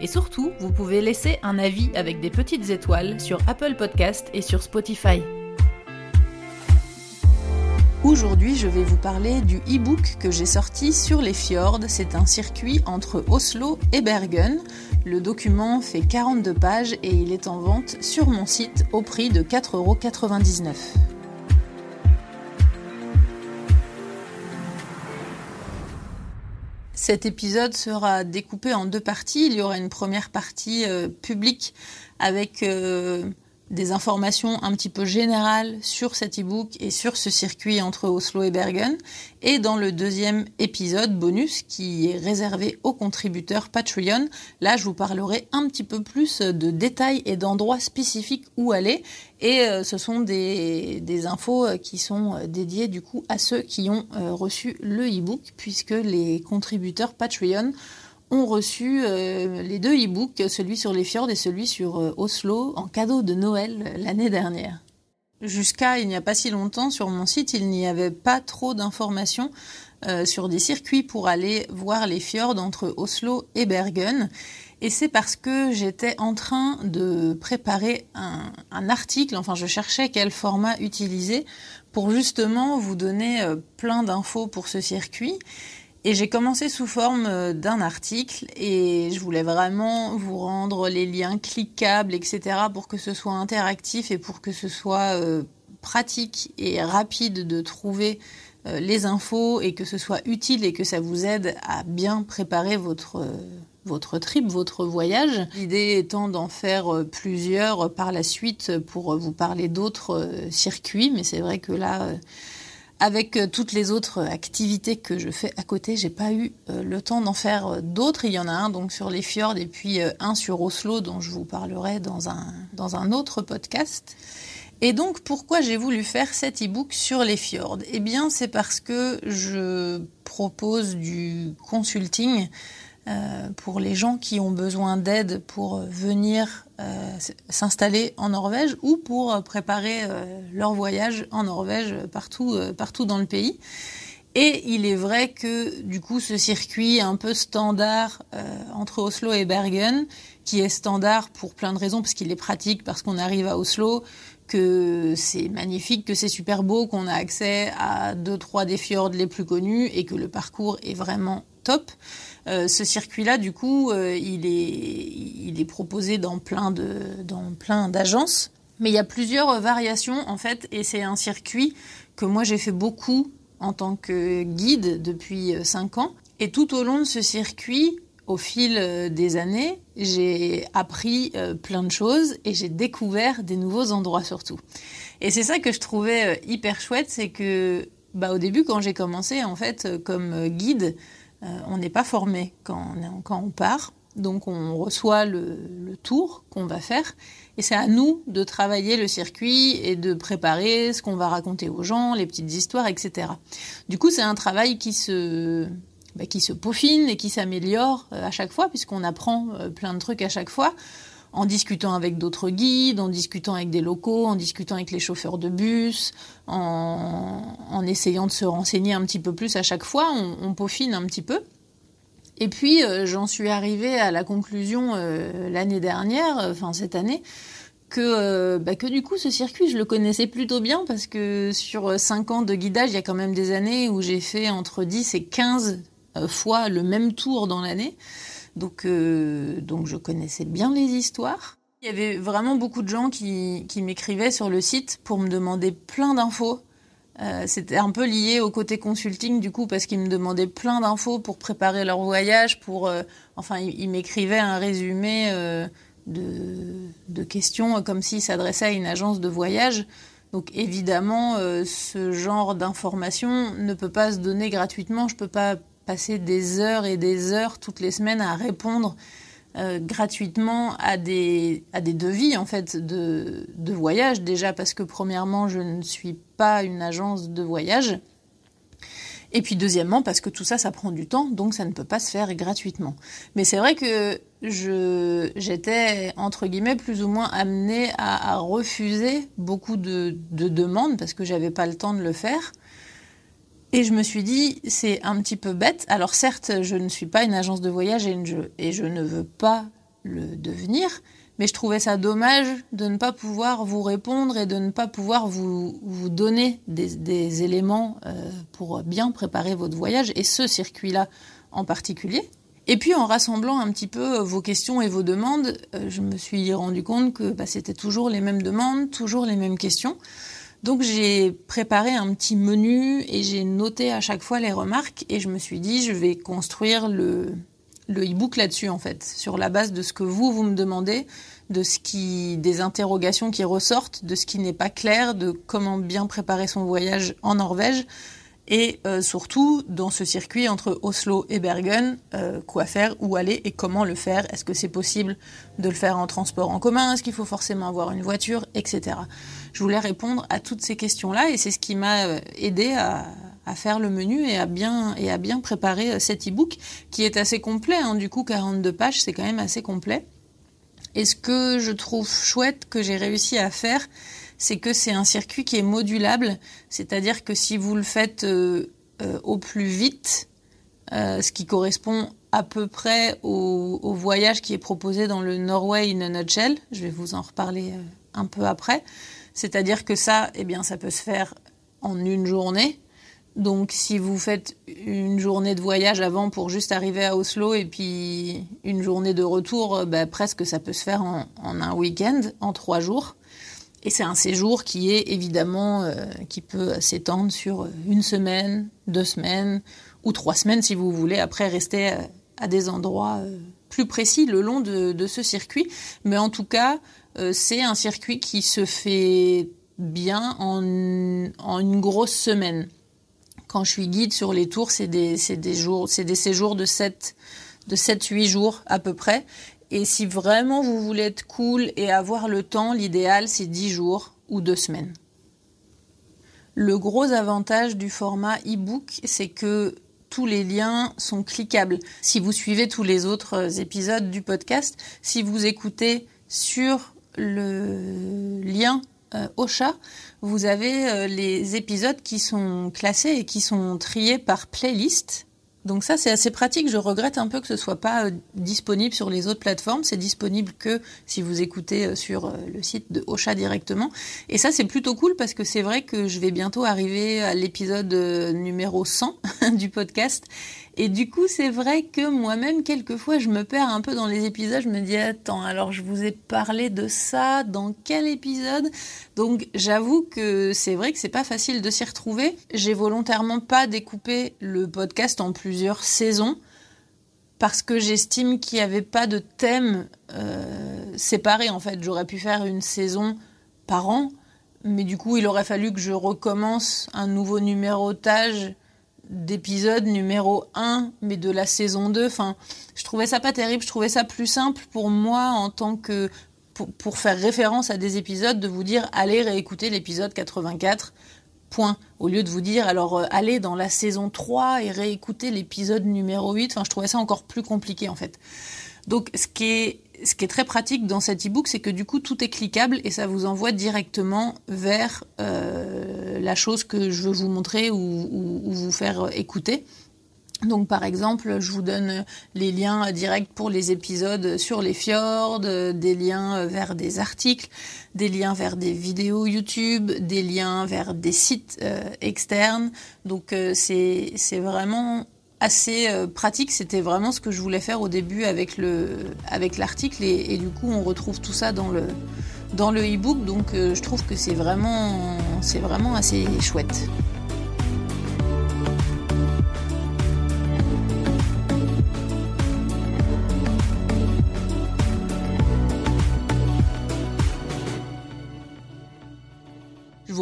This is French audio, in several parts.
Et surtout, vous pouvez laisser un avis avec des petites étoiles sur Apple Podcast et sur Spotify. Aujourd'hui, je vais vous parler du e-book que j'ai sorti sur les fjords. C'est un circuit entre Oslo et Bergen. Le document fait 42 pages et il est en vente sur mon site au prix de 4,99€. Cet épisode sera découpé en deux parties. Il y aura une première partie euh, publique avec euh, des informations un petit peu générales sur cet e-book et sur ce circuit entre Oslo et Bergen. Et dans le deuxième épisode bonus qui est réservé aux contributeurs Patreon, là je vous parlerai un petit peu plus de détails et d'endroits spécifiques où aller. Et euh, ce sont des, des, infos qui sont dédiées du coup à ceux qui ont euh, reçu le e-book puisque les contributeurs Patreon ont reçu euh, les deux e-books, celui sur les fjords et celui sur euh, Oslo, en cadeau de Noël euh, l'année dernière. Jusqu'à il n'y a pas si longtemps, sur mon site, il n'y avait pas trop d'informations sur des circuits pour aller voir les fjords entre Oslo et Bergen. Et c'est parce que j'étais en train de préparer un, un, article, enfin je cherchais quel format utiliser pour justement vous donner plein d'infos pour ce circuit. Et j'ai commencé sous forme euh, d'un article et je voulais vraiment vous rendre les liens cliquables, etc. pour que ce soit interactif et pour que ce soit euh, pratique et rapide de trouver euh, les infos et que ce soit utile et que ça vous aide à bien préparer votre, votre trip, votre voyage. L'idée étant d'en faire plusieurs par la suite pour vous parler d'autres circuits, mais c'est vrai que là avec euh, toutes les autres activités que je fais à côté, j'ai pas eu euh, le temps d'en faire euh, d'autres. Il y en a un donc sur les fjords et puis un sur Oslo dont je vous parlerai dans un, dans un autre podcast. Et donc pourquoi j'ai voulu faire cet e-book sur les fjords? Eh bien c'est parce que je propose du consulting euh, pour les gens qui ont besoin d'aide pour venir euh, s'installer en Norvège ou pour préparer euh, leur voyage en Norvège partout, partout dans le pays. Et il est vrai que du coup ce circuit un peu standard entre Oslo et Bergen, qui est standard pour plein de raisons, parce qu'il est pratique, parce qu'on arrive à Oslo, que c'est magnifique, que c'est super beau, qu'on a accès à deux trois des fjords les plus connus et que le parcours est vraiment top. Euh, ce circuit-là, du coup, euh, il, est, proposé dans plein de, dans plein d'agences. Mais il y a plusieurs variations en fait, et c'est un circuit que moi j'ai fait beaucoup en tant que guide depuis 5 euh, ans. Et tout au long de ce circuit, au fil des années, j'ai appris plein de choses et j'ai découvert des nouveaux endroits surtout. Et c'est ça que je trouvais hyper chouette, c'est que bah, au début quand j'ai commencé en fait comme guide, on n'est pas formé quand on, part. Donc on reçoit le, tour qu'on va faire et c'est à nous de travailler le circuit et de préparer ce qu'on va raconter aux gens, les petites histoires, etc. Du coup c'est un travail qui se, bah, qui se peaufine et qui s'améliore euh, à chaque fois puisqu'on apprend euh, plein de trucs à chaque fois en discutant avec d'autres guides, en discutant avec des locaux, en discutant avec les chauffeurs de bus, en, essayant de se renseigner un petit peu plus à chaque fois, on, peaufine un petit peu. Et puis euh, j'en suis arrivée à la conclusion euh, l'année dernière, euh, enfin cette année, que, bah, que du coup ce circuit je le connaissais plutôt bien parce que sur 5 ans de guidage, il y a quand même des années où j'ai fait entre 10 et 15 fois le même tour dans l'année. Donc, euh, donc je connaissais bien les histoires. Il y avait vraiment beaucoup de gens qui, qui m'écrivaient sur le site pour me demander plein d'infos. Euh, c'était un peu lié au côté consulting du coup parce qu'ils me demandaient plein d'infos pour préparer leur voyage. Pour, euh, enfin, ils, m'écrivaient un résumé de, de, questions comme s'ils s'adressaient à une agence de voyage. Donc évidemment, ce genre d'information ne peut pas se donner gratuitement. Je peux pas passer des heures et des heures toutes les semaines à répondre euh, gratuitement à des, à des devis en fait de, de voyage. Déjà parce que premièrement je ne suis pas une agence de voyage. Et puis deuxièmement parce que tout ça ça prend du temps donc ça ne peut pas se faire gratuitement. Mais c'est vrai que je j'étais entre guillemets plus ou moins amenée à, à refuser beaucoup de, de demandes parce que j'avais pas le temps de le faire et je me suis dit, c'est un petit peu bête. Alors certes, je ne suis pas une agence de voyage et je, ne veux pas le devenir, mais je trouvais ça dommage de ne pas pouvoir vous répondre et de ne pas pouvoir vous, donner des, des éléments euh, pour bien préparer votre voyage, et ce circuit-là en particulier. Et puis en rassemblant un petit peu vos questions et vos demandes, euh, je me suis rendu compte que bah, c'était toujours les mêmes demandes, toujours les mêmes questions. Donc j'ai préparé un petit menu et j'ai noté à chaque fois les remarques et je me suis dit je vais construire le le e-book là-dessus en fait, sur la base de ce que vous vous me demandez, de ce qui des interrogations qui ressortent, de ce qui n'est pas clair, de comment bien préparer son voyage en Norvège et euh, surtout dans ce circuit entre Oslo et Bergen, euh, quoi faire, où aller et comment le faire? Est-ce que c'est possible de le faire en transport en commun? Est-ce qu'il faut forcément avoir une voiture, etc. Je voulais répondre à toutes ces questions-là et c'est ce qui m'a euh, aidé à, à, faire le menu et à bien et à bien préparer cet e-book qui est assez complet. Hein. Du coup, 42 pages, c'est quand même assez complet. Et ce que je trouve chouette que j'ai réussi à faire, c'est que c'est un circuit qui est modulable, c'est-à-dire que si vous le faites euh, euh, au plus vite, euh, ce qui correspond à peu près au, voyage qui est proposé dans le Norway in a nutshell, je vais vous en reparler un peu après, c'est-à-dire que ça, eh bien, ça peut se faire en une journée. Donc, si vous faites une journée de voyage avant pour juste arriver à Oslo et puis une journée de retour, bah, presque ça peut se faire en un week-end, en trois jours. Et c'est un séjour qui est évidemment, euh, qui peut s'étendre sur une semaine, deux semaines ou trois semaines si vous voulez après rester à, à des endroits euh, plus précis le long de, ce circuit. Mais en tout cas, euh, c'est un circuit qui se fait bien en, une grosse semaine. Quand je suis guide sur les tours, c'est des, des, des séjours de 7 de 7-8 jours à peu près. Et si vraiment vous voulez être cool et avoir le temps, l'idéal c'est 10 jours ou 2 semaines. Le gros avantage du format e-book, c'est que tous les liens sont cliquables. Si vous suivez tous les autres épisodes du podcast, si vous écoutez sur le lien euh, Ocha, vous avez euh, les épisodes qui sont classés et qui sont triés par playlist. Donc ça, c'est assez pratique. Je regrette un peu que ce soit pas euh, disponible sur les autres plateformes. C'est disponible que si vous écoutez euh, sur euh, le site de Ocha directement. Et ça, c'est plutôt cool parce que c'est vrai que je vais bientôt arriver à l'épisode numéro 100 du podcast. Et du coup, c'est vrai que moi-même, quelquefois, je me perds un peu dans les épisodes. Je me dis, attends, alors je vous ai parlé de ça dans quel épisode? Donc, j'avoue que c'est vrai que c'est pas facile de s'y retrouver. J'ai volontairement pas découpé le podcast en plusieurs saisons parce que j'estime qu'il n'y avait pas de thème euh, séparé. En fait, j'aurais pu faire une saison par an, mais du coup, il aurait fallu que je recommence un nouveau numérotage d'épisode numéro 1, mais de la saison 2. Enfin, je trouvais ça pas terrible, je trouvais ça plus simple pour moi en tant que. pour, faire référence à des épisodes, de vous dire allez réécouter l'épisode 84. Point. Au lieu de vous dire alors euh, allez dans la saison 3 et réécouter l'épisode numéro 8. Enfin, je trouvais ça encore plus compliqué en fait. Donc, ce qui est ce qui est très pratique dans cet e-book, c'est que du coup tout est cliquable et ça vous envoie directement vers euh, la chose que je veux vous montrer ou, ou, ou, vous faire écouter. Donc par exemple, je vous donne les liens directs pour les épisodes sur les fjords, des liens vers des articles, des liens vers des vidéos YouTube, des liens vers des sites euh, externes. Donc euh, c'est vraiment assez euh, pratique. C'était vraiment ce que je voulais faire au début avec le avec l'article et, du coup on retrouve tout ça dans le dans le e-book. Donc euh, je trouve que c'est vraiment c'est vraiment assez chouette.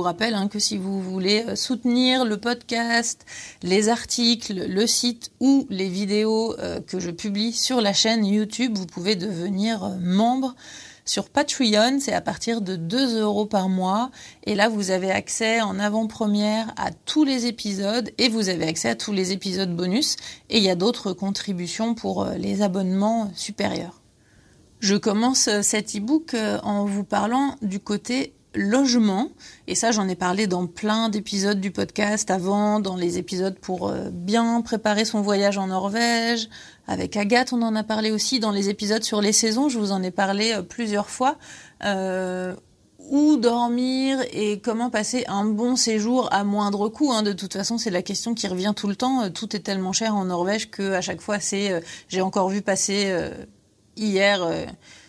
Rappelle hein, que si vous voulez euh, soutenir le podcast, les articles, le site ou les vidéos euh, que je publie sur la chaîne YouTube, vous pouvez devenir euh, membre sur Patreon, c'est à partir de 2 euros par mois. Et là, vous avez accès en avant-première à tous les épisodes et vous avez accès à tous les épisodes bonus. Et il y a d'autres contributions pour les abonnements supérieurs. Je commence cet e-book en vous parlant du côté logement. Et ça, j'en ai parlé dans plein d'épisodes du podcast avant, dans les épisodes pour euh, bien préparer son voyage en Norvège. Avec Agathe, on en a parlé aussi dans les épisodes sur les saisons. Je vous en ai parlé euh, plusieurs fois. Euh, où dormir et comment passer un bon séjour à moindre coût. Hein. De toute façon, c'est la question qui revient tout le temps. Tout est tellement cher en Norvège que à chaque fois, c'est. J'ai encore vu passer hier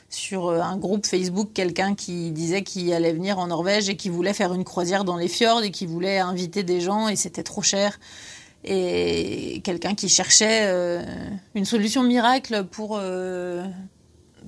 sur euh, un groupe Facebook quelqu'un qui disait qu'il allait venir en Norvège et qui voulait faire une croisière dans les fjords et qui voulait inviter des gens et c'était trop cher. Et quelqu'un qui cherchait euh, une solution miracle pour euh,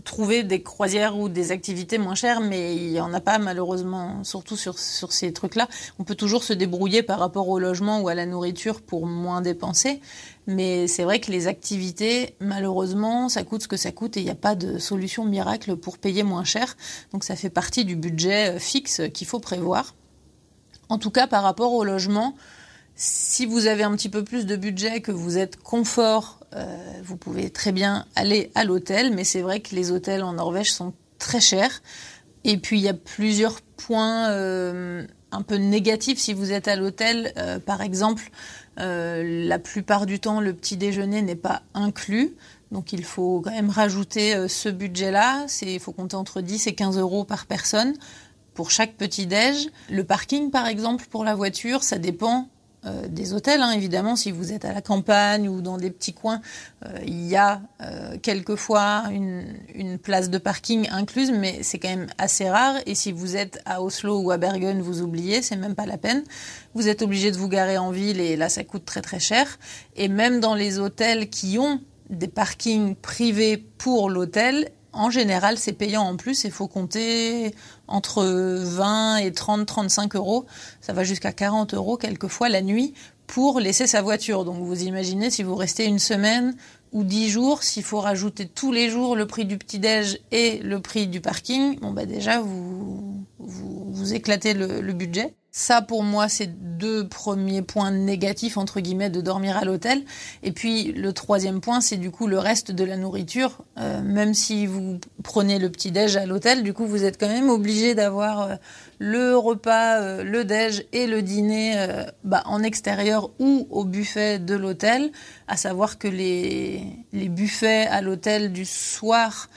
trouver des croisières ou des activités moins chères, mais il n'y en a pas malheureusement, surtout sur, sur ces trucs-là. On peut toujours se débrouiller par rapport au logement ou à la nourriture pour moins dépenser, mais c'est vrai que les activités, malheureusement, ça coûte ce que ça coûte et il n'y a pas de solution miracle pour payer moins cher. Donc ça fait partie du budget euh, fixe qu'il faut prévoir. En tout cas, par rapport au logement, si vous avez un petit peu plus de budget, que vous êtes confort, euh, vous pouvez très bien aller à l'hôtel, mais c'est vrai que les hôtels en Norvège sont très chers. Et puis il y a plusieurs points euh, un peu négatifs si vous êtes à l'hôtel. Par exemple, la plupart du temps, le petit déjeuner n'est pas inclus. Donc il faut quand même rajouter ce budget-là. Il faut compter entre 10 et 15 euros par personne pour chaque petit déj. Le parking, par exemple, pour la voiture, ça dépend euh, des hôtels, hein, évidemment, si vous êtes à la campagne ou dans des petits coins, euh, il y a euh, quelquefois une, une, place de parking incluse, mais c'est quand même assez rare. Et si vous êtes à Oslo ou à Bergen, vous oubliez, c'est même pas la peine. Vous êtes obligé de vous garer en ville et là, ça coûte très très cher. Et même dans les hôtels qui ont des parkings privés pour l'hôtel, en général, c'est payant en plus. Il faut compter entre 20 et 30, 35 euros. Ça va jusqu'à 40 euros quelquefois la nuit pour laisser sa voiture. Donc vous imaginez si vous restez une semaine ou 10 jours, s'il faut rajouter tous les jours le prix du petit-déj et le prix du parking, bon bah déjà vous, vous, éclatez le budget. Ça, pour moi, c'est deux premiers points négatifs, entre guillemets, de dormir à l'hôtel. Et puis, le troisième point, c'est du coup le reste de la nourriture. Euh, même si vous prenez le petit-déj à l'hôtel, du coup, vous êtes quand même obligé d'avoir euh, le repas, euh, le déj et le dîner bah, en extérieur ou au buffet de l'hôtel. À savoir que les, les buffets à l'hôtel du soir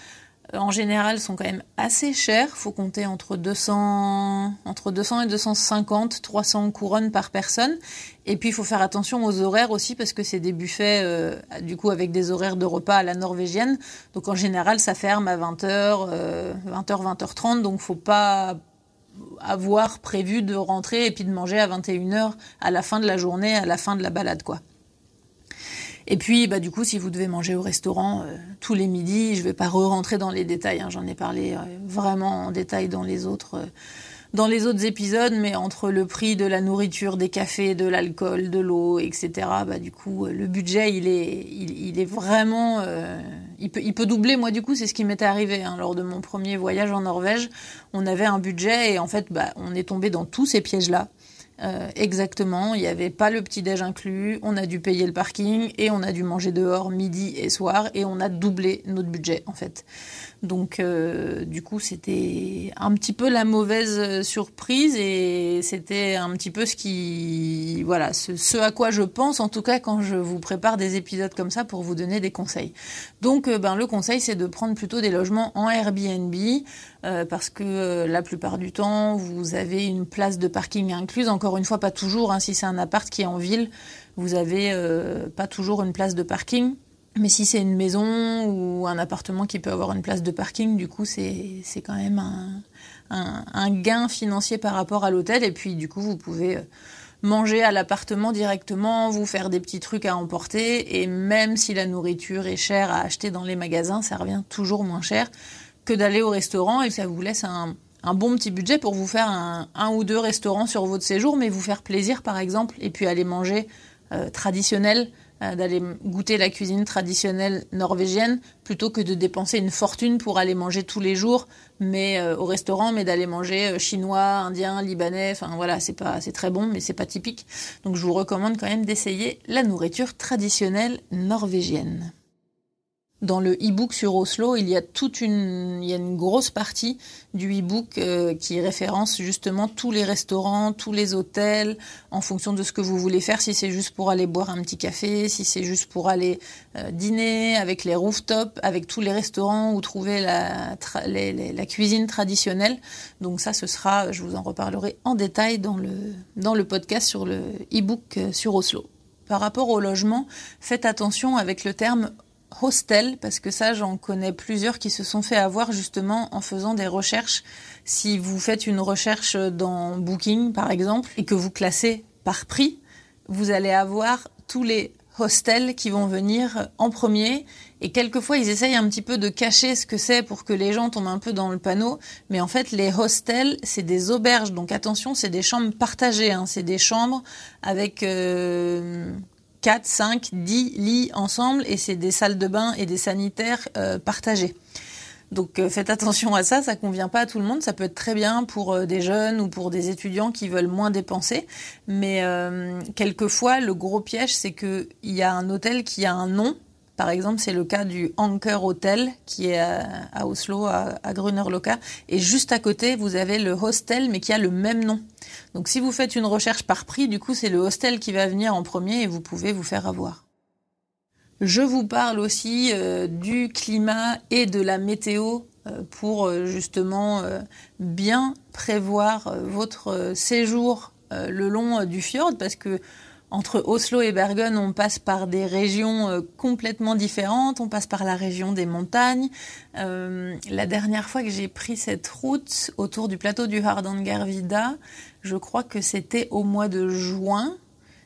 en général sont quand même assez chers. Faut compter entre 200, entre 200 et 250, 300 couronnes par personne. Et puis il faut faire attention aux horaires aussi parce que c'est des buffets euh, du coup avec des horaires de repas à la norvégienne. Donc en général ça ferme à 20h, 20h, 20h30. Donc faut pas avoir prévu de rentrer et puis de manger à 21h à la fin de la journée, à la fin de la balade quoi. Et puis, bah, du coup, si vous devez manger au restaurant euh, tous les midis, je ne vais pas re-rentrer dans les détails. Hein, J'en ai parlé euh, vraiment en détail dans les autres. Euh, dans les autres épisodes, mais entre le prix de la nourriture, des cafés, de l'alcool, de l'eau, etc., bah, du coup, le budget, il est, il, est vraiment, il, peut, il peut doubler. Moi, du coup, c'est ce qui m'était arrivé hein, lors de mon premier voyage en Norvège. On avait un budget et en fait, bah, on est tombé dans tous ces pièges-là. Euh, exactement, il n'y avait pas le petit-déj inclus, on a dû payer le parking et on a dû manger dehors midi et soir et on a doublé notre budget en fait. Donc euh, du coup c'était un petit peu la mauvaise surprise et c'était un petit peu ce qui voilà ce, à quoi je pense en tout cas quand je vous prépare des épisodes comme ça pour vous donner des conseils. Donc euh, ben le conseil c'est de prendre plutôt des logements en Airbnb parce que la plupart du temps vous avez une place de parking incluse encore une fois, pas toujours. Hein. si c'est un appart qui est en ville, vous avez euh, pas toujours une place de parking. Mais si c'est une maison ou un appartement qui peut avoir une place de parking, du coup, c'est quand même un, un, gain financier par rapport à l'hôtel. Et puis, du coup, vous pouvez euh, manger à l'appartement directement, vous faire des petits trucs à emporter. Et même si la nourriture est chère à acheter dans les magasins, ça revient toujours moins cher que d'aller au restaurant et ça vous laisse un, un bon petit budget pour vous faire un, ou deux restaurants sur votre séjour, mais vous faire plaisir par exemple, et puis aller manger euh, traditionnel, d'aller goûter la cuisine traditionnelle norvégienne, plutôt que de dépenser une fortune pour aller manger tous les jours, mais euh, au restaurant, mais d'aller manger chinois, indien, libanais. Enfin voilà, c'est pas, c'est très bon, mais c'est pas typique. Donc je vous recommande quand même d'essayer la nourriture traditionnelle norvégienne. Dans le e-book sur Oslo, il y a toute une, il y a une grosse partie du e-book euh, qui référence justement tous les restaurants, tous les hôtels, en fonction de ce que vous voulez faire. Si c'est juste pour aller boire un petit café, si c'est juste pour aller euh, dîner avec les rooftops, avec tous les restaurants où trouver la, cuisine traditionnelle. Donc ça, ce sera, je vous en reparlerai en détail dans le dans le podcast sur le e-book euh, sur Oslo. Par rapport au logement, faites attention avec le terme hostel, parce que ça, j'en connais plusieurs qui se sont fait avoir justement en faisant des recherches. Si vous faites une recherche dans Booking, par exemple, et que vous classez par prix, vous allez avoir tous les hostels qui vont venir en premier. Et quelquefois, ils essayent un petit peu de cacher ce que c'est pour que les gens tombent un peu dans le panneau. Mais en fait, les hostels, c'est des auberges. Donc attention, c'est des chambres partagées. Hein. C'est des chambres avec... Euh, 4, 5, 10 lits ensemble et c'est des salles de bain et des sanitaires euh, partagés. Donc euh, faites attention à ça, ça convient pas à tout le monde, ça peut être très bien pour euh, des jeunes ou pour des étudiants qui veulent moins dépenser, mais quelquefois le gros piège c'est qu'il y a un hôtel qui a un nom par exemple, c'est le cas du Anker Hotel qui est à, Oslo, à, à. Et juste à côté, vous avez le hostel, mais qui a le même nom. Donc si vous faites une recherche par prix, du coup, c'est le hostel qui va venir en premier et vous pouvez vous faire avoir. Je vous parle aussi euh, du climat et de la météo euh, pour euh, justement bien prévoir votre séjour le long du fjord parce que entre Oslo et Bergen, on passe par des régions euh, complètement différentes, on passe par la région des montagnes. Euh, la dernière fois que j'ai pris cette route autour du plateau du Hardangervidda, je crois que c'était au mois de juin.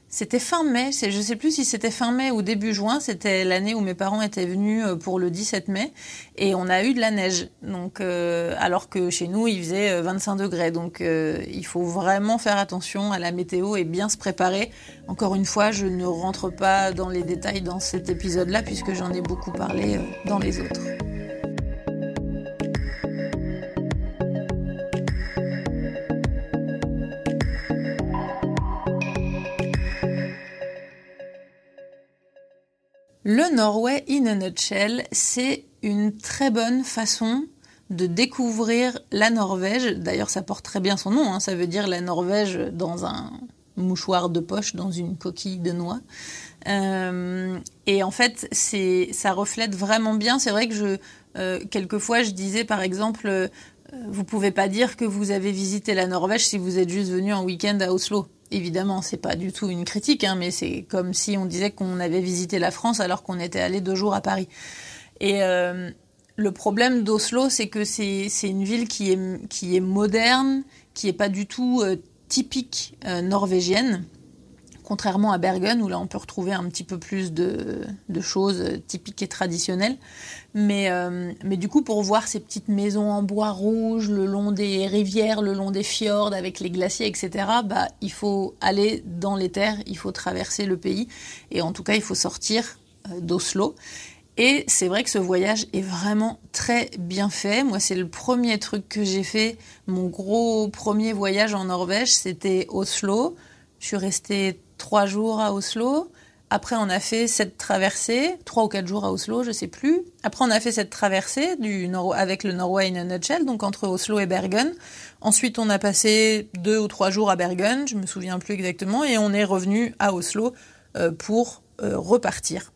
C'était fin mai, je ne sais plus si c'était fin mai ou début juin, c'était l'année où mes parents étaient venus euh, pour le 17 mai et on a eu de la neige. Donc euh, alors que chez nous il faisait 25 euh, degrés. Donc il faut vraiment faire attention à la météo et bien se préparer. Encore une fois, je ne rentre pas dans les détails dans cet épisode-là puisque j'en ai beaucoup parlé dans les autres. Le Norway in a nutshell, c'est une très bonne façon de découvrir la Norvège. D'ailleurs, ça porte très bien son nom, hein. ça veut dire la Norvège dans un mouchoir de poche, dans une coquille de noix. Euh, et en fait, ça reflète vraiment bien. C'est vrai que je, euh, quelquefois, je disais par exemple, euh, vous pouvez pas dire que vous avez visité la Norvège si vous êtes juste venu en week-end à Oslo. Évidemment, c'est pas du tout une critique, hein, mais c'est comme si on disait qu'on avait visité la France alors qu'on était allé deux jours à Paris. Et euh, le problème d'Oslo, c'est que c'est une ville qui est, qui est moderne, qui est pas du tout euh, typique euh, norvégienne contrairement à Bergen où là on peut retrouver un petit peu plus de, choses typiques et traditionnelles. Mais, euh, mais du coup, pour voir ces petites maisons en bois rouge le long des rivières, le long des fjords avec les glaciers, etc., bah, il faut aller dans les terres, il faut traverser le pays et en tout cas, il faut sortir euh, d'Oslo. Et c'est vrai que ce voyage est vraiment très bien fait. Moi, c'est le premier truc que j'ai fait. Mon gros premier voyage en Norvège, c'était Oslo. Je suis restée trois jours à Oslo. Après, on a fait cette traversée, trois ou quatre jours à Oslo, je sais plus. Après, on a fait cette traversée du avec le Norway in a nutshell, donc entre Oslo et Bergen. Ensuite, on a passé deux ou trois jours à Bergen, je me souviens plus exactement, et on est revenu à Oslo euh, pour euh, repartir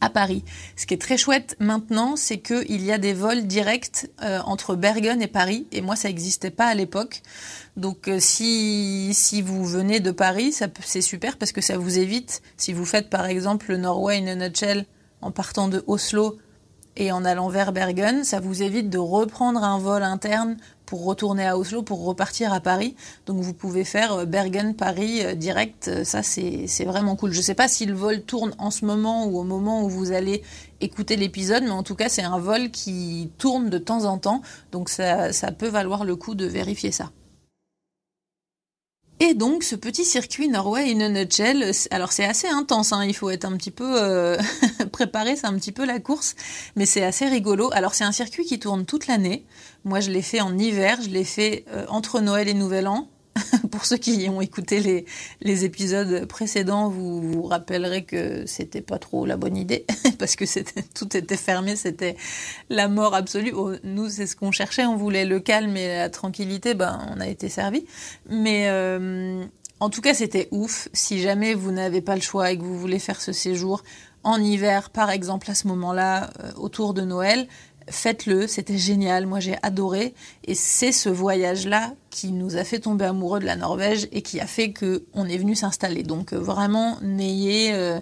à Paris. Ce qui est très chouette maintenant, c'est qu'il y a des vols directs euh, entre Bergen et Paris, et moi ça n'existait pas à l'époque. Donc euh, si, si vous venez de Paris, c'est super parce que ça vous évite, si vous faites par exemple le Norway in a nutshell en partant de Oslo et en allant vers Bergen, ça vous évite de reprendre un vol interne pour retourner à Oslo, pour repartir à Paris. Donc vous pouvez faire Bergen-Paris direct. Ça, c'est vraiment cool. Je ne sais pas si le vol tourne en ce moment ou au moment où vous allez écouter l'épisode, mais en tout cas, c'est un vol qui tourne de temps en temps. Donc ça, ça peut valoir le coup de vérifier ça. Et donc ce petit circuit Norway in a nutshell, alors c'est assez intense, hein, il faut être un petit peu euh, préparé, c'est un petit peu la course, mais c'est assez rigolo. Alors c'est un circuit qui tourne toute l'année. Moi je l'ai fait en hiver, je l'ai fait euh, entre Noël et Nouvel An, pour ceux qui ont écouté les, épisodes précédents, vous vous rappellerez que c'était pas trop la bonne idée parce que tout était fermé, c'était la mort absolue. Oh, nous, c'est ce qu'on cherchait, on voulait le calme et la tranquillité. Ben, on a été servi. Mais euh, en tout cas, c'était ouf. Si jamais vous n'avez pas le choix et que vous voulez faire ce séjour en hiver, par exemple à ce moment-là, euh, autour de Noël, faites-le, c'était génial, moi j'ai adoré. Et c'est ce voyage-là qui nous a fait tomber amoureux de la Norvège et qui a fait qu'on est venu s'installer. Donc euh, vraiment, n'ayez... Euh,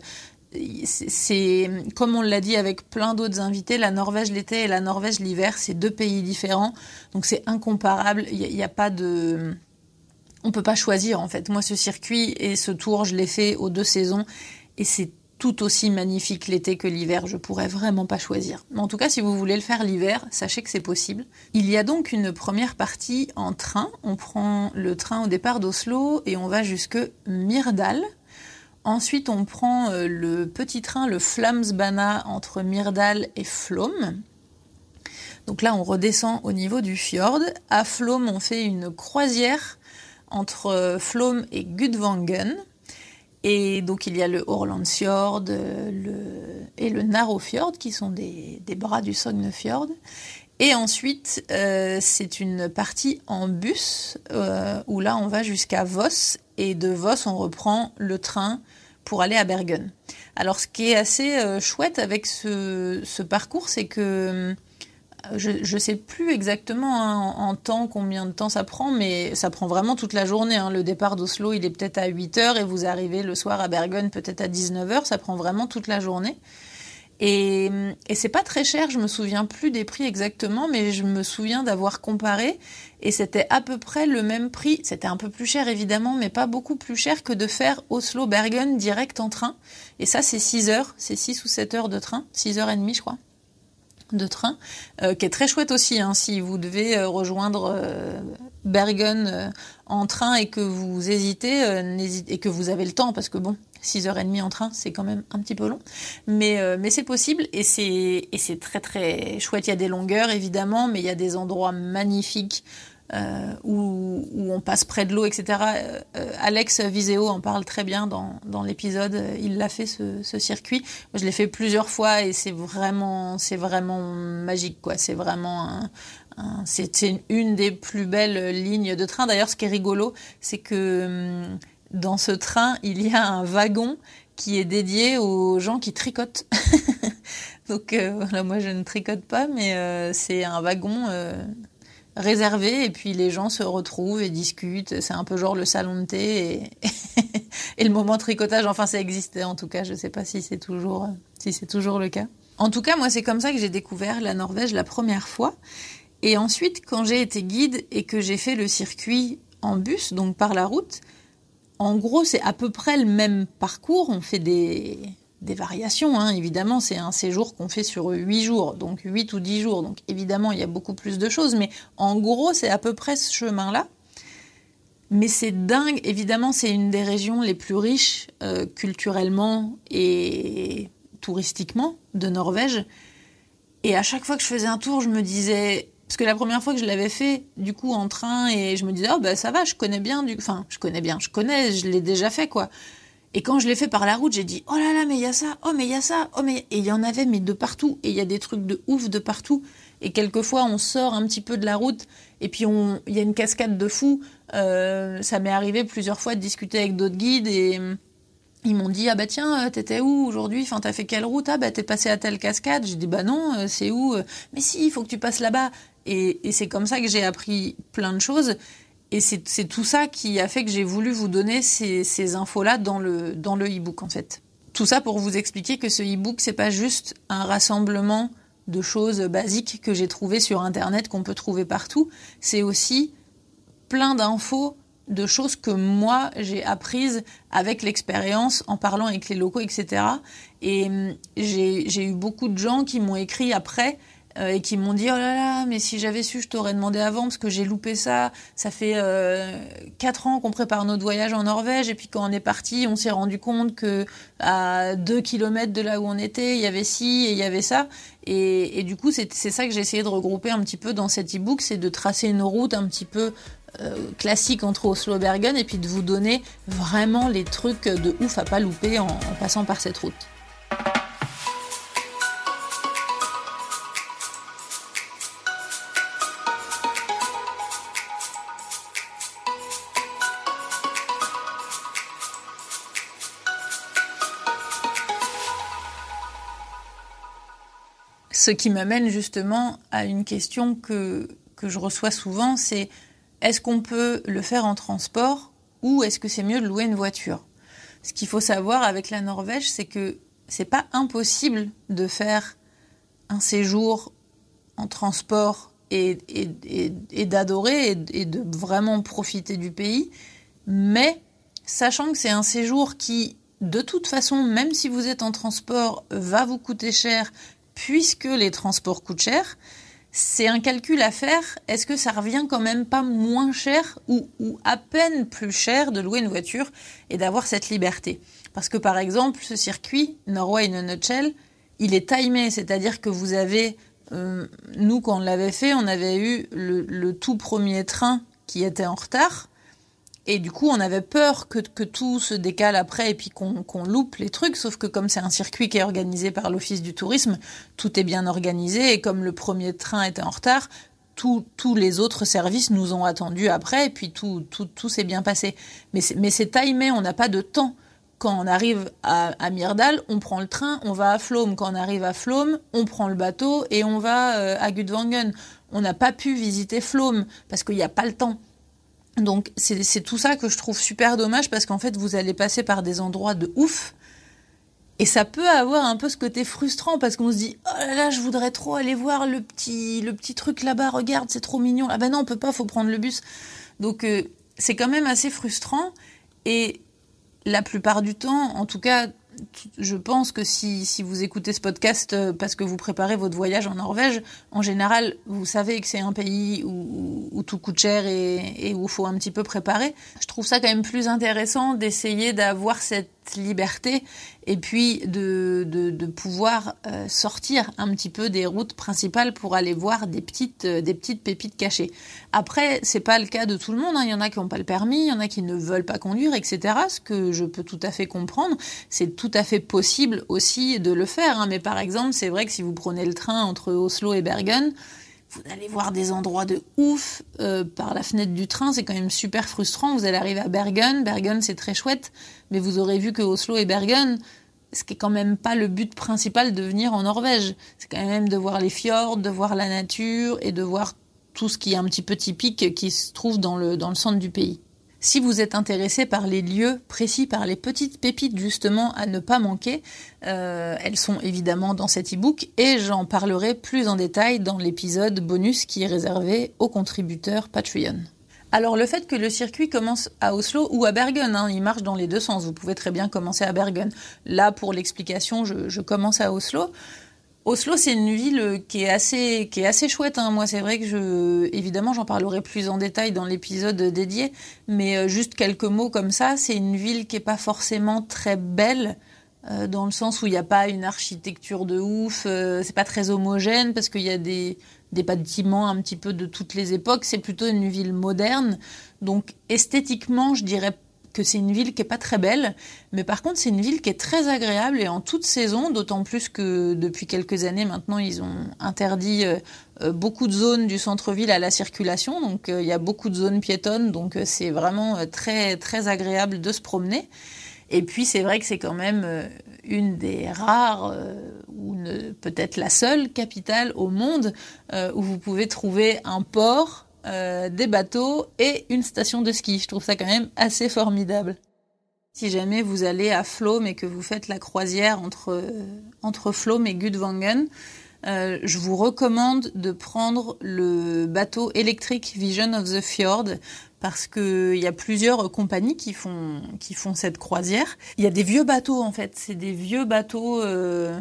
c'est comme on l'a dit avec plein d'autres invités, la Norvège l'été et la Norvège l'hiver, c'est deux pays différents, donc c'est incomparable. Il n'y a, a, pas de, on peut pas choisir en fait. Moi, ce circuit et ce tour, je l'ai fait aux deux saisons et c'est tout aussi magnifique l'été que l'hiver, je pourrais vraiment pas choisir. Mais en tout cas, si vous voulez le faire l'hiver, sachez que c'est possible. Il y a donc une première partie en train. On prend le train au départ d'Oslo et on va jusque Myrdal. Ensuite, on prend euh, le petit train, le Flamsbana, entre Myrdal et Flom. Donc là, on redescend au niveau du fjord. À Flom, on fait une croisière entre euh, Flom et Gudvangen. Et donc il y a le Horlandsfjord le, et le Narrowfjord qui sont des, bras du Sognefjord. Et ensuite, euh, c'est une partie en bus euh, où là on va jusqu'à Voss et de Voss on reprend le train pour aller à Bergen. Alors ce qui est assez euh, chouette avec ce, ce parcours, c'est que je ne sais plus exactement hein, en, temps combien de temps ça prend, mais ça prend vraiment toute la journée. Hein. Le départ d'Oslo, il est peut-être à 8 heures et vous arrivez le soir à Bergen peut-être à 19 heures. Ça prend vraiment toute la journée. Et, et c'est pas très cher, je me souviens plus des prix exactement, mais je me souviens d'avoir comparé et c'était à peu près le même prix. C'était un peu plus cher évidemment, mais pas beaucoup plus cher que de faire Oslo-Bergen direct en train. Et ça, c'est 6 heures, c'est 6 ou 7 heures de train, 6 heures et demie, je crois de train, euh, qui est très chouette aussi. Hein, si vous devez euh, rejoindre euh, Bergen en train et que vous hésitez, et que vous avez le temps, parce que bon, 6h30 en train, c'est quand même un petit peu long. Mais, mais c'est possible et c'est, et c'est très très chouette. Il y a des longueurs évidemment, mais il y a des endroits magnifiques euh, où, on passe près de l'eau, etc. Euh, euh, Alex Viseo en parle très bien dans, dans l'épisode. Il l'a fait ce, ce, circuit. Moi, je l'ai fait plusieurs fois et c'est vraiment, c'est vraiment magique, quoi. C'est vraiment un, c'est une des plus belles lignes de train. D'ailleurs, ce qui est rigolo, c'est que hum, dans ce train, il y a un wagon qui est dédié aux gens qui tricotent. Donc voilà, moi je ne tricote pas, mais c'est un wagon réservé et puis les gens se retrouvent et discutent. C'est un peu genre le salon de thé et, le moment tricotage. Enfin, ça existait en tout cas. Je ne sais pas si c'est toujours, si c'est toujours le cas. En tout cas, moi, c'est comme ça que j'ai découvert la Norvège la première fois. Et ensuite, quand j'ai été guide et que j'ai fait le circuit en bus, donc par la route, en gros, c'est à peu près le même parcours. On fait des, des variations, hein. évidemment, c'est un séjour qu'on fait sur 8 jours, donc 8 ou 10 jours, donc évidemment, il y a beaucoup plus de choses, mais en gros, c'est à peu près ce chemin-là. Mais c'est dingue, évidemment, c'est une des régions les plus riches euh, culturellement et touristiquement de Norvège. Et à chaque fois que je faisais un tour, je me disais, parce que la première fois que je l'avais fait, du coup, en train, et je me disais, oh ben ça va, je connais bien, du... enfin, je connais bien, je connais, je l'ai déjà fait, quoi. Et quand je l'ai fait par la route, j'ai dit oh là là, mais il y a ça, oh mais il y a ça, oh mais. Et il y en avait mais de partout. Et il y a des trucs de ouf de partout. Et quelquefois on sort un petit peu de la route. Et puis il y a une cascade de fous. Euh, ça m'est arrivé plusieurs fois de discuter avec d'autres guides et ils m'ont dit ah bah tiens euh, t'étais où aujourd'hui? Enfin t'as fait quelle route? Ah bah t'es passé à telle cascade. J'ai dit bah non euh, c'est où? Mais si il faut que tu passes là-bas. Et c'est comme ça que j'ai appris plein de choses et c'est tout ça qui a fait que j'ai voulu vous donner ces, infos-là dans le dans le e-book en fait. Tout ça pour vous expliquer que ce e-book c'est pas juste un rassemblement de choses basiques que j'ai trouvées sur Internet, qu'on peut trouver partout. C'est aussi plein d'infos de choses que moi j'ai apprises avec l'expérience en parlant avec les locaux, etc. Et hum, j'ai eu beaucoup de gens qui m'ont écrit après et qui m'ont dit oh là là mais si j'avais su je t'aurais demandé avant parce que j'ai loupé ça ça fait euh, quatre ans qu'on prépare notre voyage en Norvège et puis quand on est parti on s'est rendu compte que à deux kilomètres de là où on était il y avait ci et il y avait ça et, et du coup c'est ça que j'ai essayé de regrouper un petit peu dans cet e-book c'est de tracer une route un petit peu euh, classique entre Oslo et Bergen et puis de vous donner vraiment les trucs de ouf à pas louper en passant par cette route. Ce qui m'amène justement à une question que, je reçois souvent, c'est est-ce qu'on peut le faire en transport ou est-ce que c'est mieux de louer une voiture? Ce qu'il faut savoir avec la Norvège, c'est que c'est pas impossible de faire un séjour en transport et, et d'adorer et, de vraiment profiter du pays, mais sachant que c'est un séjour qui, de toute façon, même si vous êtes en transport, va vous coûter cher puisque les transports coûtent cher, c'est un calcul à faire. Est-ce que ça revient quand même pas moins cher ou, à peine plus cher de louer une voiture et d'avoir cette liberté? Parce que par exemple, ce circuit, Norway in a nutshell, il est timé, c'est-à-dire que vous avez, euh, nous quand on l'avait fait, on avait eu le tout premier train qui était en retard. Et du coup, on avait peur que, tout se décale après et puis qu'on loupe les trucs. Sauf que comme c'est un circuit qui est organisé par l'Office du tourisme, tout est bien organisé. Et comme le premier train était en retard, tous les autres services nous ont attendus après. Et puis tout, tout, tout s'est bien passé. Mais c'est timé, on n'a pas de temps. Quand on arrive à, à, Myrdal, on prend le train, on va à Flom. Quand on arrive à Flom, on prend le bateau et on va euh, à Gudvangen. On n'a pas pu visiter Flom parce qu'il n'y a pas le temps. Donc c'est tout ça que je trouve super dommage parce qu'en fait vous allez passer par des endroits de ouf et ça peut avoir un peu ce côté frustrant parce qu'on se dit oh là là je voudrais trop aller voir le petit le petit truc là-bas regarde c'est trop mignon. Ah ben non on peut pas faut prendre le bus. Donc euh, c'est quand même assez frustrant et la plupart du temps en tout cas je pense que si, si, vous écoutez ce podcast euh, parce que vous préparez votre voyage en Norvège, en général, vous savez que c'est un pays où, tout coûte cher et, et où il faut un petit peu préparer. Je trouve ça quand même plus intéressant d'essayer d'avoir cette liberté et puis de, de, pouvoir euh, sortir un petit peu des routes principales pour aller voir des petites, euh, des petites pépites cachées. Après, c'est pas le cas de tout le monde. Hein. Il y en a qui n'ont pas le permis, il y en a qui ne veulent pas conduire, etc. Ce que je peux tout à fait comprendre. C'est tout à fait possible aussi de le faire. Hein. Mais par exemple, c'est vrai que si vous prenez le train entre Oslo et Bergen, vous allez voir des endroits de ouf euh, par la fenêtre du train, c'est quand même super frustrant. Vous allez arriver à Bergen, Bergen c'est très chouette, mais vous aurez vu que Oslo et Bergen, ce qui est quand même pas le but principal de venir en Norvège. C'est quand même de voir les fjords, de voir la nature et de voir tout ce qui est un petit peu typique qui se trouve dans le, dans le centre du pays. Si vous êtes intéressé par les lieux précis, par les petites pépites justement à ne pas manquer, euh, elles sont évidemment dans cet e-book et j'en parlerai plus en détail dans l'épisode bonus qui est réservé aux contributeurs Patreon. Alors le fait que le circuit commence à Oslo ou à Bergen, hein, il marche dans les deux sens. Vous pouvez très bien commencer à Bergen. Là, pour l'explication, je, je commence à Oslo. Oslo, c'est une ville qui est assez, qui est assez chouette. Hein. Moi, c'est vrai que je, évidemment, j'en parlerai plus en détail dans l'épisode dédié, mais euh, juste quelques mots comme ça. C'est une ville qui est pas forcément très belle. Euh, dans le sens où il n'y a pas une architecture de ouf, euh, c'est pas très homogène parce qu'il y a des, des bâtiments un petit peu de toutes les époques, c'est plutôt une ville moderne. Donc esthétiquement, je dirais c'est une ville qui est pas très belle, mais par contre c'est une ville qui est très agréable et en toute saison, d'autant plus que depuis quelques années maintenant ils ont interdit euh, euh, beaucoup de zones du centre-ville à la circulation, donc euh, il y a beaucoup de zones piétonnes, donc c'est vraiment très très agréable de se promener. Et puis c'est vrai que c'est quand même une des rares, ou peut-être la seule capitale au monde où vous pouvez trouver un port euh, des bateaux et une station de ski. Je trouve ça quand même assez formidable. Si jamais vous allez à Flom et que vous faites la croisière entre, entre Flom et Gudvangen, euh, je vous recommande de prendre le bateau électrique Vision of the Fjord parce que il y a plusieurs compagnies qui font qui font cette croisière. Il y a des vieux bateaux en fait, c'est des vieux bateaux euh, euh,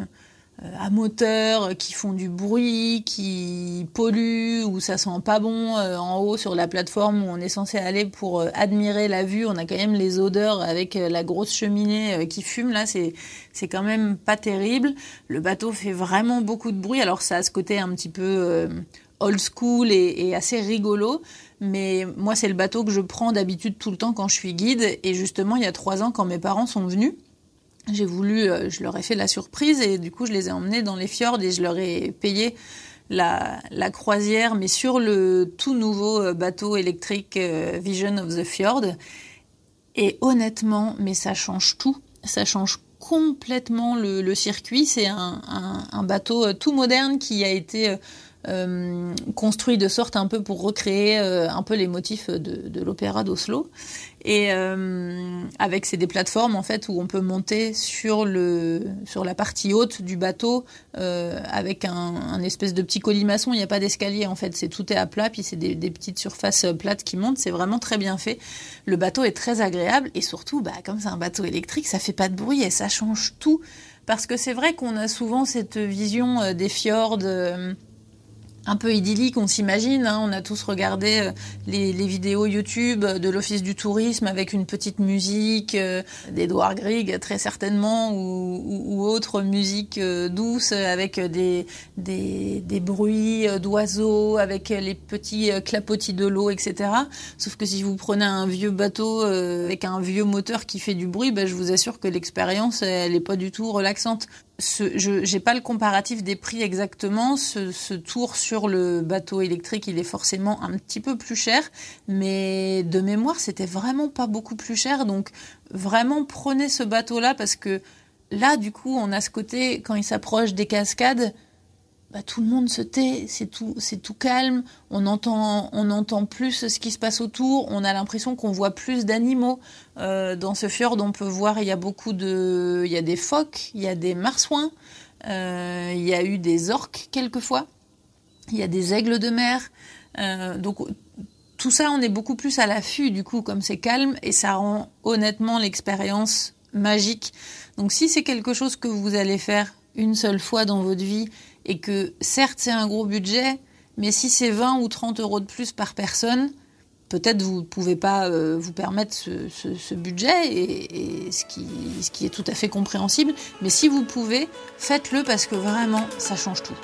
à moteur qui font du bruit, qui polluent, où ça sent pas bon euh, en haut sur la plateforme où on est censé aller pour euh, admirer la vue. On a quand même les odeurs avec la grosse cheminée qui fume là, c'est c'est quand même pas terrible. Le bateau fait vraiment beaucoup de bruit, alors ça a ce côté un petit peu old school et, et, assez rigolo. Mais moi, c'est le bateau que je prends d'habitude tout le temps quand je suis guide. Et justement, il y a trois ans, quand mes parents sont venus, j'ai voulu, euh, je leur ai fait la surprise et du coup je les ai emmenés dans les fjords et je leur ai payé la, croisière, mais sur le tout nouveau euh, bateau électrique euh, Vision of the Fjord. Et honnêtement, mais ça change tout. Ça change complètement le, circuit. C'est un, un, bateau tout moderne qui a été euh, construit de sorte un peu pour recréer euh, un peu les motifs de, l'opéra d'Oslo. Et euh, avec c'est des plateformes en fait où on peut monter sur le sur la partie haute du bateau avec un, espèce de petit colimaçon. Il n'y a pas d'escalier en fait. C'est tout est à plat puis c'est des, des, petites surfaces plates qui montent. C'est vraiment très bien fait. Le bateau est très agréable. Et surtout bah comme c'est un bateau électrique ça fait pas de bruit et ça change tout. Parce que c'est vrai qu'on a souvent cette vision des fjords un peu idyllique, on s'imagine. Hein. On a tous regardé euh, les, vidéos YouTube de l'Office du tourisme avec une petite musique euh, d'Edouard Grieg, très certainement, ou, ou, ou autre musique euh, douce avec des, des, des bruits d'oiseaux, avec les petits clapotis de l'eau, etc. Sauf que si vous prenez un vieux bateau avec un vieux moteur qui fait du bruit, ben, je vous assure que l'expérience, elle n'est pas du tout relaxante ce, je n'ai pas le comparatif des prix exactement. Ce, ce, tour sur le bateau électrique, il est forcément un petit peu plus cher, mais de mémoire, c'était vraiment pas beaucoup plus cher. Donc vraiment prenez ce bateau-là parce que là, du coup, on a ce côté quand il s'approche des cascades bah, tout le monde se tait, c'est tout, calme. On entend, on entend plus ce qui se passe autour. On a l'impression qu'on voit plus d'animaux euh, dans ce fjord. On peut voir, il y a beaucoup de, il y a des phoques, il y a des marsouins, euh, il y a eu des orques quelquefois, il y a des aigles de mer. Euh, donc tout ça, on est beaucoup plus à l'affût du coup, comme c'est calme et ça rend honnêtement l'expérience magique. Donc si c'est quelque chose que vous allez faire une seule fois dans votre vie et que certes c'est un gros budget, mais si c'est 20 ou 30 euros de plus par personne, peut-être vous ne pouvez pas euh, vous permettre ce, budget, ce qui est tout à fait compréhensible, mais si vous pouvez, faites-le parce que vraiment, ça change tout.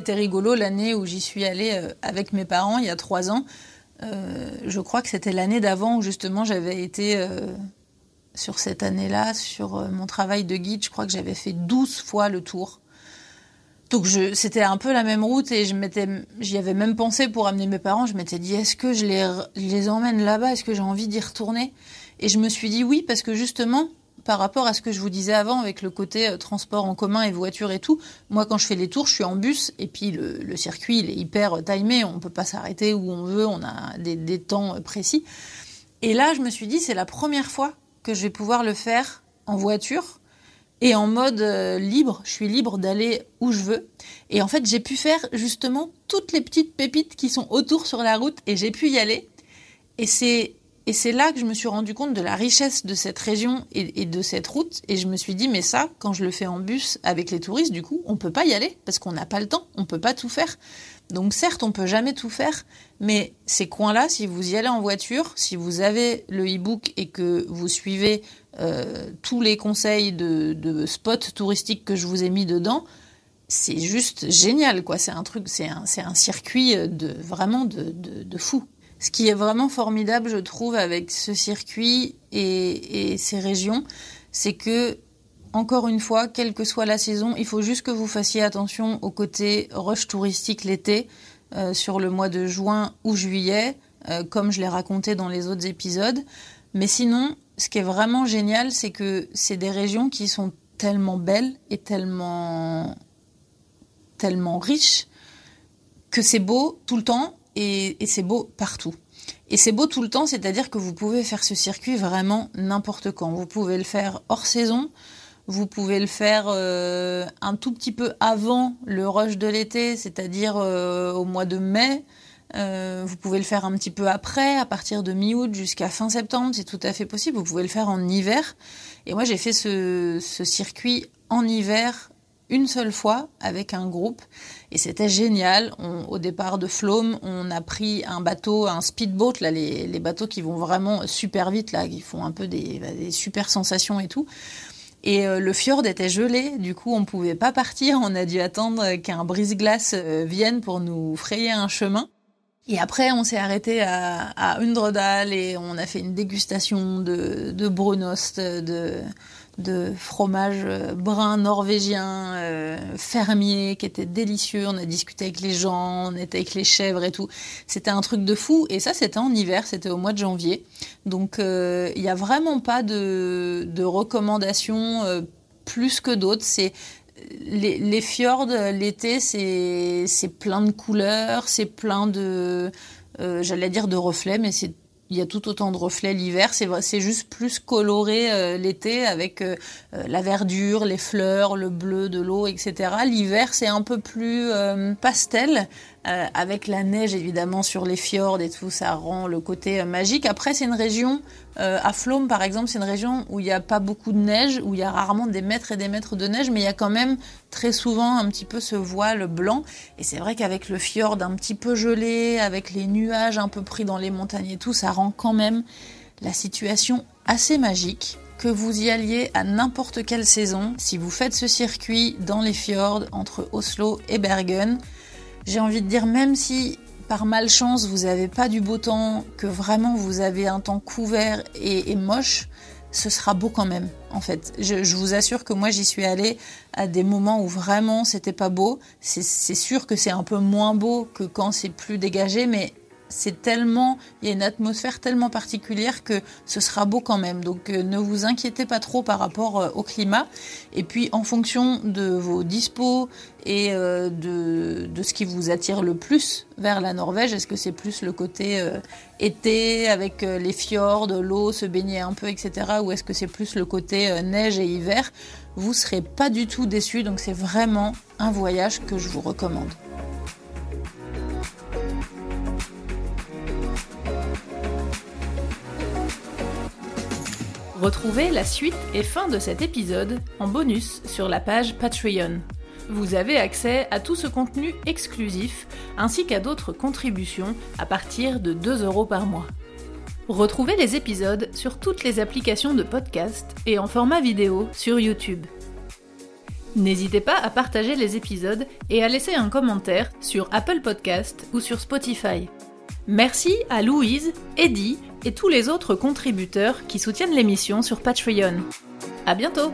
C'était rigolo l'année où j'y suis allée euh, avec mes parents il y a trois ans. Euh, je crois que c'était l'année d'avant où justement j'avais été euh, sur cette année-là, sur mon travail de guide. Je crois que j'avais fait 12 fois le tour. Donc c'était un peu la même route et je m'étais, j'y avais même pensé pour amener mes parents. Je m'étais dit est-ce que je les emmène là-bas? Est-ce que j'ai envie d'y retourner? Et je me suis dit oui parce que justement par rapport à ce que je vous disais avant avec le côté euh, transport en commun et voiture et tout, moi quand je fais les tours, je suis en bus et puis le, circuit il est hyper euh, timé, on peut pas s'arrêter où on veut, on a des, des, temps euh, précis. Et là, je me suis dit c'est la première fois que je vais pouvoir le faire en voiture et en mode libre, je suis libre d'aller où je veux. Et en fait, j'ai pu faire justement toutes les petites pépites qui sont autour sur la route et j'ai pu y aller. Et c'est et c'est là que je me suis rendu compte de la richesse de cette région et, de cette route. Et je me suis dit, mais ça, quand je le fais en bus avec les touristes, du coup, on peut pas y aller parce qu'on n'a pas le temps, on peut pas tout faire. Donc certes, on peut jamais tout faire, mais ces coins-là, si vous y allez en voiture, si vous avez le e-book et que vous suivez euh, tous les conseils de, spots touristiques que je vous ai mis dedans, c'est juste génial, quoi. C'est un truc, c'est un, circuit vraiment de, de, de fou. Ce qui est vraiment formidable, je trouve, avec ce circuit et, ces régions, c'est que, encore une fois, quelle que soit la saison, il faut juste que vous fassiez attention au côté rush touristique l'été, euh, sur le mois de juin ou juillet, euh, comme je l'ai raconté dans les autres épisodes. Mais sinon, ce qui est vraiment génial, c'est que c'est des régions qui sont tellement belles et tellement tellement riche que c'est beau tout le temps et, c'est beau partout. Et c'est beau tout le temps, c'est-à-dire que vous pouvez faire ce circuit vraiment n'importe quand. Vous pouvez le faire hors saison, vous pouvez le faire euh, un tout petit peu avant le rush de l'été, c'est-à-dire euh, au mois de mai. Euh, vous pouvez le faire un petit peu après, à partir de mi-août jusqu'à fin septembre, c'est tout à fait possible. Vous pouvez le faire en hiver. Et moi, j'ai fait ce, ce circuit en hiver une seule fois avec un groupe et c'était génial. au départ de Flôme, on a pris un bateau, un speedboat, là, les, bateaux qui vont vraiment super vite, là, qui font un peu des, bah, super sensations et tout. Et euh, le fjord était gelé, du coup on pouvait pas partir, on a dû attendre qu'un brise-glace euh, vienne pour nous frayer un chemin. Et après, on s'est arrêté à, à Undredal et on a fait une dégustation de, de brunost, de, de fromage euh, brun norvégien, euh, fermier, qui était délicieux. On a discuté avec les gens, on était avec les chèvres et tout. C'était un truc de fou. Et ça, c'était en hiver, c'était au mois de janvier. Donc, euh, il n'y a vraiment pas de, de recommandations plus que d'autres. C'est les, fjords, l'été, c'est, plein de couleurs, c'est plein de, j'allais dire de reflets, mais c'est il y a tout autant de reflets l'hiver. C'est c'est juste plus coloré euh, l'été avec euh, la verdure, les fleurs, le bleu de l'eau, etc. L'hiver, c'est un peu plus pastel avec la neige évidemment sur les fjords et tout. Ça rend le côté magique. Après, c'est une région euh, à Flôme, par exemple, c'est une région où il n'y a pas beaucoup de neige, où il y a rarement des mètres et des mètres de neige, mais il y a quand même très souvent un petit peu ce voile blanc. Et c'est vrai qu'avec le fjord un petit peu gelé, avec les nuages un peu pris dans les montagnes et tout, ça rend quand même la situation assez magique. Que vous y alliez à n'importe quelle saison, si vous faites ce circuit dans les fjords entre Oslo et Bergen, j'ai envie de dire même si par malchance vous n'avez pas du beau temps, que vraiment vous avez un temps couvert et, moche, ce sera beau quand même, en fait. Je, je vous assure que moi, j'y suis allée à des moments où vraiment c'était pas beau. C'est sûr que c'est un peu moins beau que quand c'est plus dégagé, mais c'est tellement, il y a une atmosphère tellement particulière que ce sera beau quand même. Donc euh, ne vous inquiétez pas trop par rapport euh, au climat. Et puis en fonction de vos dispos et euh, de, ce qui vous attire le plus vers la Norvège, est-ce que c'est plus le côté été avec les fjords, l'eau, se baigner un peu, etc. Ou est-ce que c'est plus le côté neige et hiver? Vous serez pas du tout déçus. Donc c'est vraiment un voyage que je vous recommande. Retrouvez la suite et fin de cet épisode en bonus sur la page Patreon. Vous avez accès à tout ce contenu exclusif ainsi qu'à d'autres contributions à partir de 2 euros par mois. Retrouvez les épisodes sur toutes les applications de podcast et en format vidéo sur YouTube. N'hésitez pas à partager les épisodes et à laisser un commentaire sur Apple Podcast ou sur Spotify. Merci à Louise, Eddie et tous les autres contributeurs qui soutiennent l'émission sur Patreon. À bientôt!